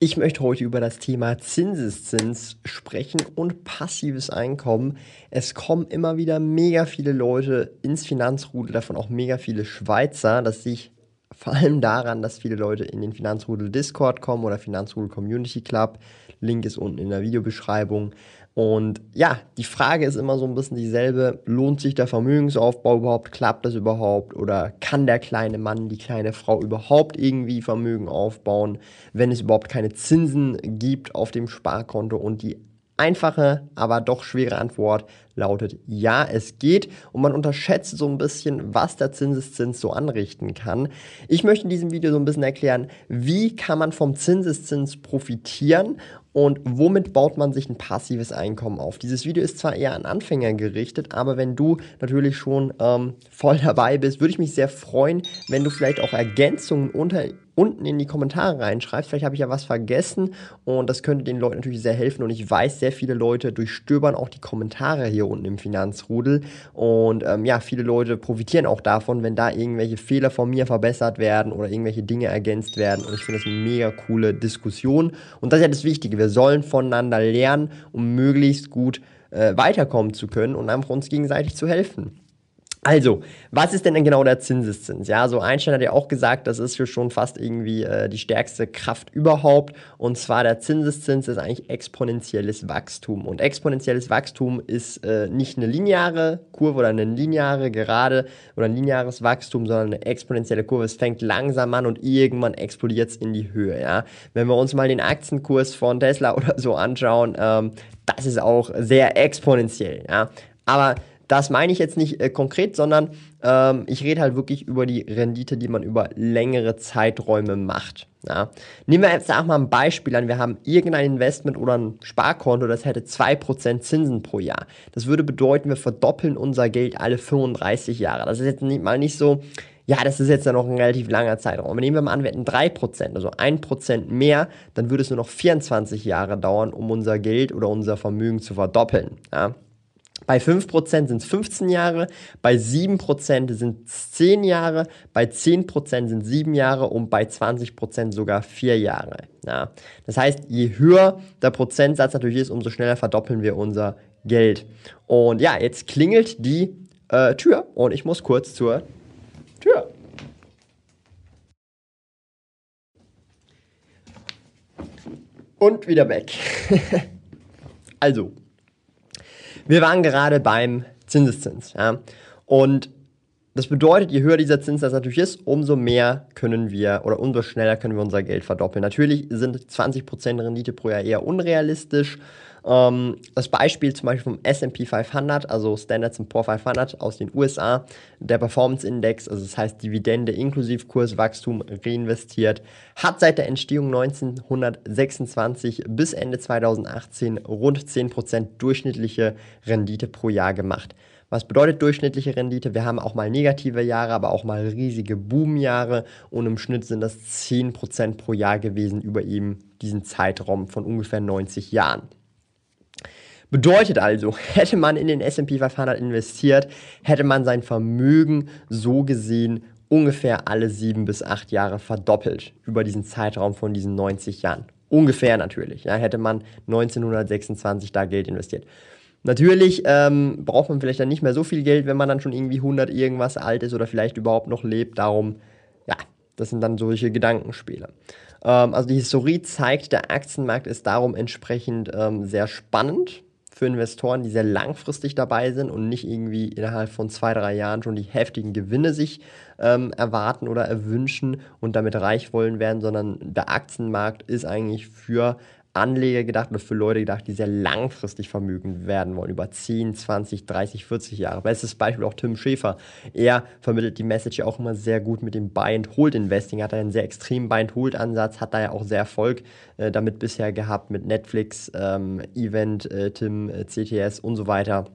Ich möchte heute über das Thema Zinseszins sprechen und passives Einkommen. Es kommen immer wieder mega viele Leute ins Finanzrudel, davon auch mega viele Schweizer. Das sehe ich vor allem daran, dass viele Leute in den Finanzrudel Discord kommen oder Finanzrudel Community Club. Link ist unten in der Videobeschreibung. Und ja, die Frage ist immer so ein bisschen dieselbe. Lohnt sich der Vermögensaufbau überhaupt? Klappt das überhaupt? Oder kann der kleine Mann, die kleine Frau überhaupt irgendwie Vermögen aufbauen, wenn es überhaupt keine Zinsen gibt auf dem Sparkonto? Und die einfache, aber doch schwere Antwort lautet ja, es geht und man unterschätzt so ein bisschen, was der Zinseszins so anrichten kann. Ich möchte in diesem Video so ein bisschen erklären, wie kann man vom Zinseszins profitieren und womit baut man sich ein passives Einkommen auf? Dieses Video ist zwar eher an Anfänger gerichtet, aber wenn du natürlich schon ähm, voll dabei bist, würde ich mich sehr freuen, wenn du vielleicht auch Ergänzungen unter unten in die Kommentare reinschreibst. Vielleicht habe ich ja was vergessen und das könnte den Leuten natürlich sehr helfen. Und ich weiß, sehr viele Leute durchstöbern auch die Kommentare hier unten im Finanzrudel. Und ähm, ja, viele Leute profitieren auch davon, wenn da irgendwelche Fehler von mir verbessert werden oder irgendwelche Dinge ergänzt werden. Und ich finde das eine mega coole Diskussion. Und das ist ja das Wichtige. Wir sollen voneinander lernen, um möglichst gut äh, weiterkommen zu können und einfach uns gegenseitig zu helfen. Also, was ist denn genau der Zinseszins? Ja, so Einstein hat ja auch gesagt, das ist hier schon fast irgendwie äh, die stärkste Kraft überhaupt. Und zwar der Zinseszins ist eigentlich exponentielles Wachstum. Und exponentielles Wachstum ist äh, nicht eine lineare Kurve oder eine lineare Gerade oder ein lineares Wachstum, sondern eine exponentielle Kurve. Es fängt langsam an und irgendwann explodiert es in die Höhe. Ja, wenn wir uns mal den Aktienkurs von Tesla oder so anschauen, ähm, das ist auch sehr exponentiell. Ja, aber das meine ich jetzt nicht äh, konkret, sondern ähm, ich rede halt wirklich über die Rendite, die man über längere Zeiträume macht. Ja. Nehmen wir jetzt auch mal ein Beispiel an. Wir haben irgendein Investment oder ein Sparkonto, das hätte 2% Zinsen pro Jahr. Das würde bedeuten, wir verdoppeln unser Geld alle 35 Jahre. Das ist jetzt nicht, mal nicht so, ja, das ist jetzt ja noch ein relativ langer Zeitraum. Nehmen wir mal an, wir hätten 3%, also 1% mehr, dann würde es nur noch 24 Jahre dauern, um unser Geld oder unser Vermögen zu verdoppeln. Ja. Bei 5% sind es 15 Jahre, bei 7% sind es 10 Jahre, bei 10% sind es 7 Jahre und bei 20% sogar 4 Jahre. Ja. Das heißt, je höher der Prozentsatz natürlich ist, umso schneller verdoppeln wir unser Geld. Und ja, jetzt klingelt die äh, Tür und ich muss kurz zur Tür. Und wieder weg. also, wir waren gerade beim Zinseszins. Ja? Und das bedeutet, je höher dieser Zinssatz natürlich ist, umso mehr können wir oder umso schneller können wir unser Geld verdoppeln. Natürlich sind 20% Rendite pro Jahr eher unrealistisch ähm, das Beispiel zum Beispiel vom S&P 500, also Standards Poor's 500 aus den USA, der Performance Index, also das heißt Dividende inklusive Kurswachstum reinvestiert, hat seit der Entstehung 1926 bis Ende 2018 rund 10% durchschnittliche Rendite pro Jahr gemacht. Was bedeutet durchschnittliche Rendite? Wir haben auch mal negative Jahre, aber auch mal riesige Boomjahre und im Schnitt sind das 10% pro Jahr gewesen über eben diesen Zeitraum von ungefähr 90 Jahren. Bedeutet also, hätte man in den S&P 500 investiert, hätte man sein Vermögen so gesehen ungefähr alle sieben bis acht Jahre verdoppelt über diesen Zeitraum von diesen 90 Jahren. Ungefähr natürlich. Ja, hätte man 1926 da Geld investiert. Natürlich ähm, braucht man vielleicht dann nicht mehr so viel Geld, wenn man dann schon irgendwie 100 irgendwas alt ist oder vielleicht überhaupt noch lebt. Darum, ja, das sind dann solche Gedankenspiele. Ähm, also die Historie zeigt, der Aktienmarkt ist darum entsprechend ähm, sehr spannend für Investoren, die sehr langfristig dabei sind und nicht irgendwie innerhalb von zwei, drei Jahren schon die heftigen Gewinne sich ähm, erwarten oder erwünschen und damit reich wollen werden, sondern der Aktienmarkt ist eigentlich für Anleger gedacht oder für Leute gedacht, die sehr langfristig vermögend werden wollen, über 10, 20, 30, 40 Jahre. Bestes Beispiel auch Tim Schäfer. Er vermittelt die Message auch immer sehr gut mit dem Buy-and-Hold-Investing, hat einen sehr extremen Buy-and-Hold-Ansatz, hat da ja auch sehr Erfolg äh, damit bisher gehabt mit Netflix, ähm, Event, äh, Tim, äh, CTS und so weiter.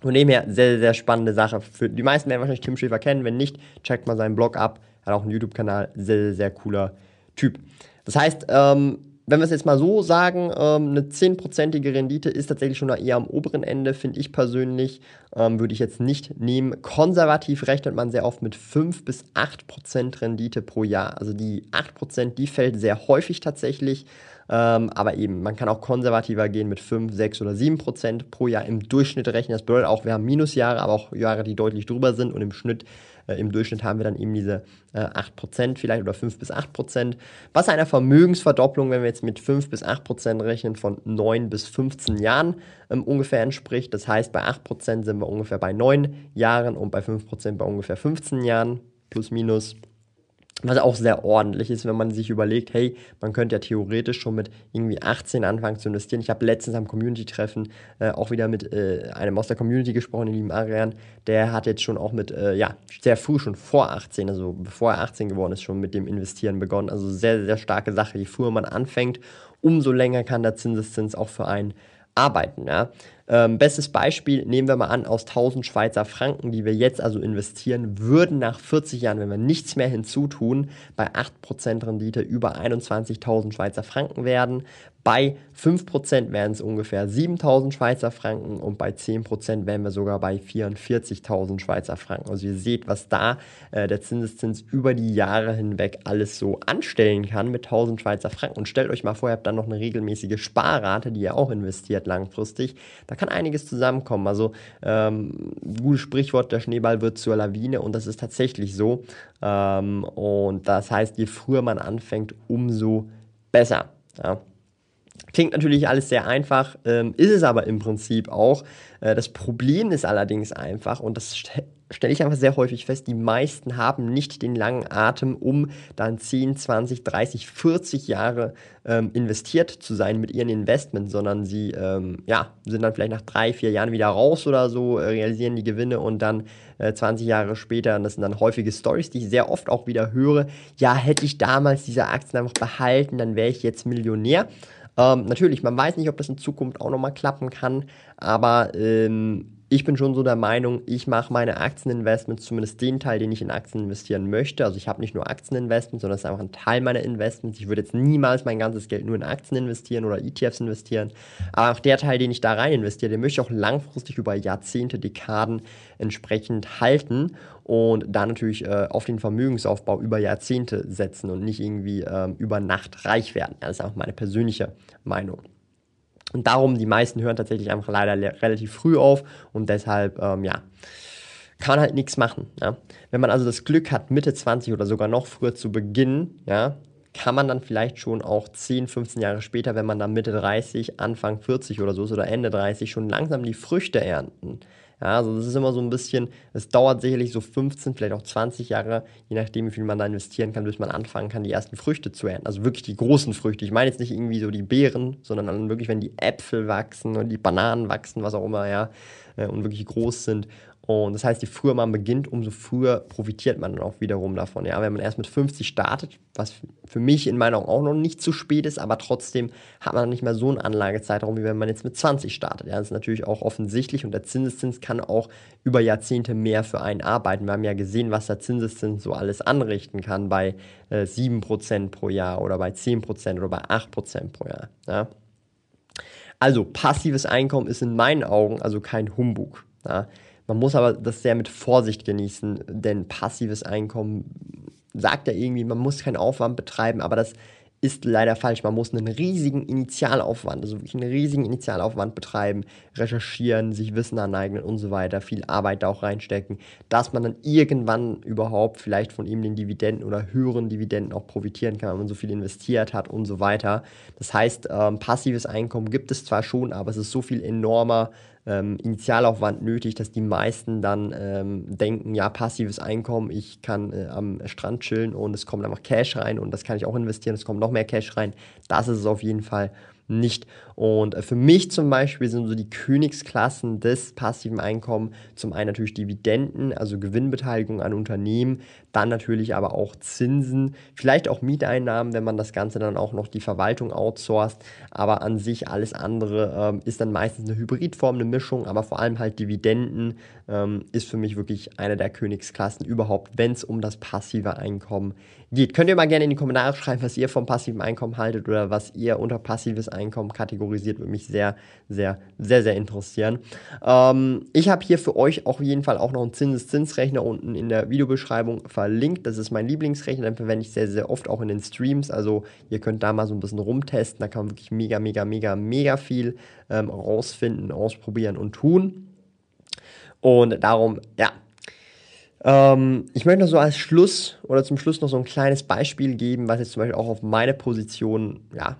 Von dem her, sehr, sehr spannende Sache. Für die meisten werden wahrscheinlich Tim Schäfer kennen. Wenn nicht, checkt mal seinen Blog ab. Hat auch einen YouTube-Kanal. Sehr, sehr, sehr cooler Typ. Das heißt, ähm, wenn wir es jetzt mal so sagen, ähm, eine 10%ige Rendite ist tatsächlich schon eher am oberen Ende, finde ich persönlich. Ähm, würde ich jetzt nicht nehmen. Konservativ rechnet man sehr oft mit 5 bis 8% Rendite pro Jahr. Also die 8%, die fällt sehr häufig tatsächlich. Ähm, aber eben, man kann auch konservativer gehen mit 5, 6 oder 7 Prozent pro Jahr im Durchschnitt rechnen. Das bedeutet auch, wir haben Minusjahre, aber auch Jahre, die deutlich drüber sind und im Schnitt äh, im Durchschnitt haben wir dann eben diese äh, 8% vielleicht oder 5 bis 8%. Was einer Vermögensverdopplung, wenn wir jetzt mit 5 bis 8% rechnen, von 9 bis 15 Jahren ähm, ungefähr entspricht. Das heißt, bei 8% sind wir ungefähr bei 9 Jahren und bei 5% bei ungefähr 15 Jahren plus minus. Was auch sehr ordentlich ist, wenn man sich überlegt, hey, man könnte ja theoretisch schon mit irgendwie 18 anfangen zu investieren. Ich habe letztens am Community-Treffen äh, auch wieder mit äh, einem aus der Community gesprochen, den lieben Arian. Der hat jetzt schon auch mit, äh, ja, sehr früh, schon vor 18, also bevor er 18 geworden ist, schon mit dem Investieren begonnen. Also sehr, sehr starke Sache. Je früher man anfängt, umso länger kann der Zinseszins auch für einen arbeiten. Ja? Ähm, bestes Beispiel nehmen wir mal an, aus 1000 Schweizer Franken, die wir jetzt also investieren, würden nach 40 Jahren, wenn wir nichts mehr hinzutun, bei 8% Rendite über 21.000 Schweizer Franken werden. Bei 5% wären es ungefähr 7.000 Schweizer Franken und bei 10% wären wir sogar bei 44.000 Schweizer Franken. Also ihr seht, was da äh, der Zinseszins über die Jahre hinweg alles so anstellen kann mit 1.000 Schweizer Franken. Und stellt euch mal vor, ihr habt dann noch eine regelmäßige Sparrate, die ihr auch investiert langfristig. Da kann einiges zusammenkommen. Also ähm, gutes Sprichwort, der Schneeball wird zur Lawine und das ist tatsächlich so. Ähm, und das heißt, je früher man anfängt, umso besser. Ja. Klingt natürlich alles sehr einfach, ähm, ist es aber im Prinzip auch. Äh, das Problem ist allerdings einfach, und das stelle ich einfach sehr häufig fest, die meisten haben nicht den langen Atem, um dann 10, 20, 30, 40 Jahre ähm, investiert zu sein mit ihren Investments, sondern sie ähm, ja, sind dann vielleicht nach drei, vier Jahren wieder raus oder so, äh, realisieren die Gewinne und dann äh, 20 Jahre später, und das sind dann häufige Stories, die ich sehr oft auch wieder höre, ja, hätte ich damals diese Aktien einfach behalten, dann wäre ich jetzt Millionär. Ähm, natürlich, man weiß nicht, ob das in Zukunft auch nochmal klappen kann, aber ähm, ich bin schon so der Meinung, ich mache meine Aktieninvestments, zumindest den Teil, den ich in Aktien investieren möchte. Also ich habe nicht nur Aktieninvestments, sondern es ist einfach ein Teil meiner Investments. Ich würde jetzt niemals mein ganzes Geld nur in Aktien investieren oder ETFs investieren. Aber auch der Teil, den ich da rein investiere, den möchte ich auch langfristig über Jahrzehnte, Dekaden entsprechend halten und da natürlich äh, auf den Vermögensaufbau über Jahrzehnte setzen und nicht irgendwie ähm, über Nacht reich werden. Das ist auch meine persönliche Meinung. Und darum, die meisten hören tatsächlich einfach leider relativ früh auf und deshalb, ähm, ja, kann man halt nichts machen. Ja? Wenn man also das Glück hat, Mitte 20 oder sogar noch früher zu beginnen, ja, kann man dann vielleicht schon auch 10, 15 Jahre später, wenn man dann Mitte 30, Anfang 40 oder so ist oder Ende 30, schon langsam die Früchte ernten. Ja, also das ist immer so ein bisschen, es dauert sicherlich so 15, vielleicht auch 20 Jahre, je nachdem, wie viel man da investieren kann, bis man anfangen kann, die ersten Früchte zu ernten. Also wirklich die großen Früchte. Ich meine jetzt nicht irgendwie so die Beeren, sondern dann wirklich, wenn die Äpfel wachsen und die Bananen wachsen, was auch immer, ja, äh, und wirklich groß sind. Und das heißt, je früher man beginnt, umso früher profitiert man dann auch wiederum davon. Ja, wenn man erst mit 50 startet, was für mich in meinen Augen auch noch nicht zu spät ist, aber trotzdem hat man nicht mehr so einen Anlagezeitraum, wie wenn man jetzt mit 20 startet. Ja, das ist natürlich auch offensichtlich und der Zinseszins kann auch über Jahrzehnte mehr für einen arbeiten. Wir haben ja gesehen, was der Zinseszins so alles anrichten kann bei äh, 7% pro Jahr oder bei 10% oder bei 8% pro Jahr. Ja. Also passives Einkommen ist in meinen Augen also kein Humbug. Ja. Man muss aber das sehr mit Vorsicht genießen, denn passives Einkommen sagt ja irgendwie, man muss keinen Aufwand betreiben, aber das ist leider falsch. Man muss einen riesigen Initialaufwand, also wirklich einen riesigen Initialaufwand betreiben, recherchieren, sich Wissen aneignen und so weiter, viel Arbeit da auch reinstecken, dass man dann irgendwann überhaupt vielleicht von ihm den Dividenden oder höheren Dividenden auch profitieren kann, wenn man so viel investiert hat und so weiter. Das heißt, ähm, passives Einkommen gibt es zwar schon, aber es ist so viel enormer ähm, Initialaufwand nötig, dass die meisten dann ähm, denken, ja, passives Einkommen, ich kann äh, am Strand chillen und es kommt einfach Cash rein und das kann ich auch investieren, es kommt noch mehr Cash rein. Das ist es auf jeden Fall nicht. Und äh, für mich zum Beispiel sind so die Königsklassen des passiven Einkommens zum einen natürlich Dividenden, also Gewinnbeteiligung an Unternehmen, dann natürlich aber auch Zinsen, vielleicht auch Mieteinnahmen, wenn man das Ganze dann auch noch die Verwaltung outsourced, aber an sich alles andere ähm, ist dann meistens eine Hybridform, eine Mischung, aber vor allem halt Dividenden ähm, ist für mich wirklich eine der Königsklassen überhaupt, wenn es um das passive Einkommen geht. Könnt ihr mal gerne in die Kommentare schreiben, was ihr vom passiven Einkommen haltet oder was ihr unter passives Einkommen kategorisiert, würde mich sehr, sehr, sehr, sehr interessieren. Ähm, ich habe hier für euch auf jeden Fall auch noch einen Zinseszinsrechner unten in der Videobeschreibung verlinkt. Das ist mein Lieblingsrechner, den verwende ich sehr, sehr oft auch in den Streams. Also ihr könnt da mal so ein bisschen rumtesten. Da kann man wirklich mega, mega, mega, mega viel ähm, rausfinden, ausprobieren und tun. Und darum, ja, ähm, ich möchte noch so als Schluss oder zum Schluss noch so ein kleines Beispiel geben, was jetzt zum Beispiel auch auf meine Position, ja,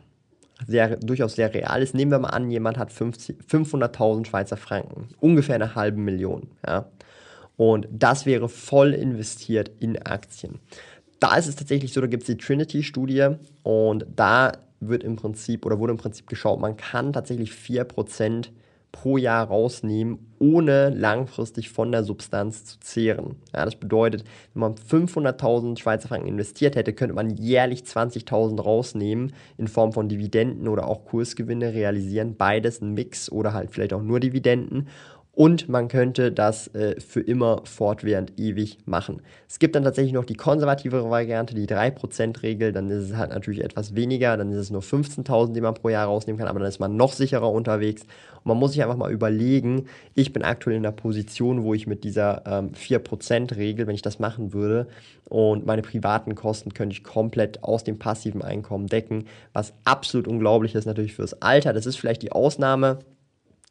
sehr, durchaus sehr real ist. Nehmen wir mal an, jemand hat 500.000 Schweizer Franken, ungefähr eine halbe Million, ja. Und das wäre voll investiert in Aktien. Da ist es tatsächlich so, da gibt es die Trinity-Studie und da wird im Prinzip oder wurde im Prinzip geschaut, man kann tatsächlich 4% pro Jahr rausnehmen, ohne langfristig von der Substanz zu zehren. Ja, das bedeutet, wenn man 500.000 Schweizer Franken investiert hätte, könnte man jährlich 20.000 rausnehmen in Form von Dividenden oder auch Kursgewinne realisieren. Beides ein Mix oder halt vielleicht auch nur Dividenden und man könnte das äh, für immer fortwährend ewig machen. Es gibt dann tatsächlich noch die konservativere Variante, die 3%-Regel, dann ist es halt natürlich etwas weniger, dann ist es nur 15.000, die man pro Jahr rausnehmen kann, aber dann ist man noch sicherer unterwegs. Und man muss sich einfach mal überlegen, ich bin aktuell in der Position, wo ich mit dieser ähm, 4%-Regel, wenn ich das machen würde, und meine privaten Kosten könnte ich komplett aus dem passiven Einkommen decken, was absolut unglaublich ist natürlich fürs Alter. Das ist vielleicht die Ausnahme,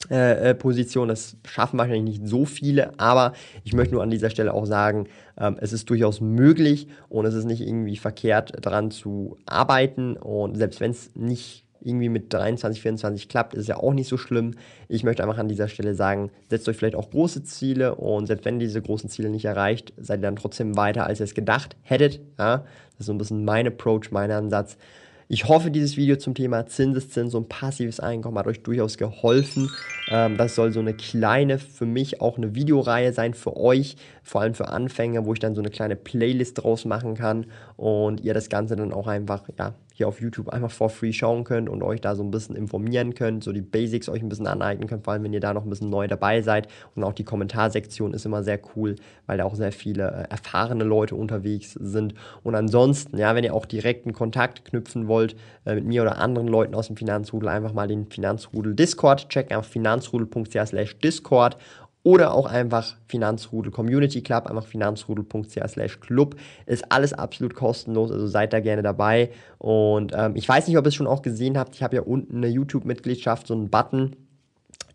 äh, äh, Position. Das schaffen wahrscheinlich nicht so viele, aber ich möchte nur an dieser Stelle auch sagen, ähm, es ist durchaus möglich und es ist nicht irgendwie verkehrt daran zu arbeiten und selbst wenn es nicht irgendwie mit 23, 24 klappt, ist ja auch nicht so schlimm. Ich möchte einfach an dieser Stelle sagen, setzt euch vielleicht auch große Ziele und selbst wenn diese großen Ziele nicht erreicht, seid ihr dann trotzdem weiter, als ihr es gedacht hättet. Ja? Das ist so ein bisschen mein Approach, mein Ansatz. Ich hoffe, dieses Video zum Thema Zinseszins und passives Einkommen hat euch durchaus geholfen. Ähm, das soll so eine kleine, für mich auch eine Videoreihe sein für euch, vor allem für Anfänger, wo ich dann so eine kleine Playlist draus machen kann und ihr das Ganze dann auch einfach, ja, hier auf YouTube einfach for free schauen könnt und euch da so ein bisschen informieren könnt, so die Basics euch ein bisschen aneignen könnt, vor allem wenn ihr da noch ein bisschen neu dabei seid. Und auch die Kommentarsektion ist immer sehr cool, weil da auch sehr viele äh, erfahrene Leute unterwegs sind. Und ansonsten, ja, wenn ihr auch direkten Kontakt knüpfen wollt äh, mit mir oder anderen Leuten aus dem Finanzrudel, einfach mal den Finanzrudel Discord checken, auf finanzrudel.ch slash Discord oder auch einfach Finanzrudel Community Club, einfach finanzrudel.ch club. Ist alles absolut kostenlos, also seid da gerne dabei. Und ähm, ich weiß nicht, ob ihr es schon auch gesehen habt, ich habe ja unten eine YouTube-Mitgliedschaft, so einen Button.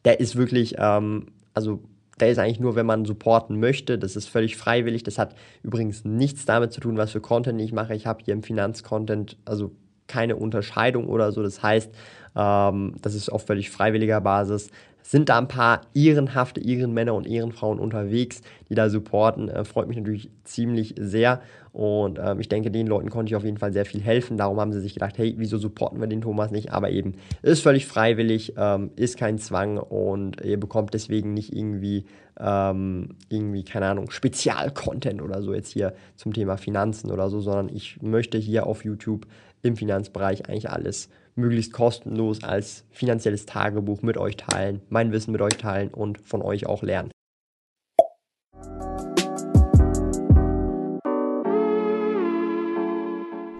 Der ist wirklich, ähm, also der ist eigentlich nur, wenn man supporten möchte. Das ist völlig freiwillig. Das hat übrigens nichts damit zu tun, was für Content ich mache. Ich habe hier im Finanzcontent, also keine Unterscheidung oder so. Das heißt, ähm, das ist auf völlig freiwilliger Basis sind da ein paar ehrenhafte Ehrenmänner und Ehrenfrauen unterwegs, die da supporten. Äh, freut mich natürlich ziemlich sehr. Und ähm, ich denke, den Leuten konnte ich auf jeden Fall sehr viel helfen. Darum haben sie sich gedacht, hey, wieso supporten wir den Thomas nicht? Aber eben, ist völlig freiwillig, ähm, ist kein Zwang und ihr bekommt deswegen nicht irgendwie, ähm, irgendwie, keine Ahnung, Spezial-Content oder so jetzt hier zum Thema Finanzen oder so, sondern ich möchte hier auf YouTube im Finanzbereich eigentlich alles möglichst kostenlos als finanzielles Tagebuch mit euch teilen, mein Wissen mit euch teilen und von euch auch lernen.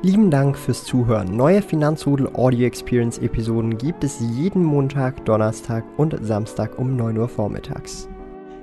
Lieben Dank fürs Zuhören. Neue Finanzrudel Audio Experience Episoden gibt es jeden Montag, Donnerstag und Samstag um 9 Uhr vormittags.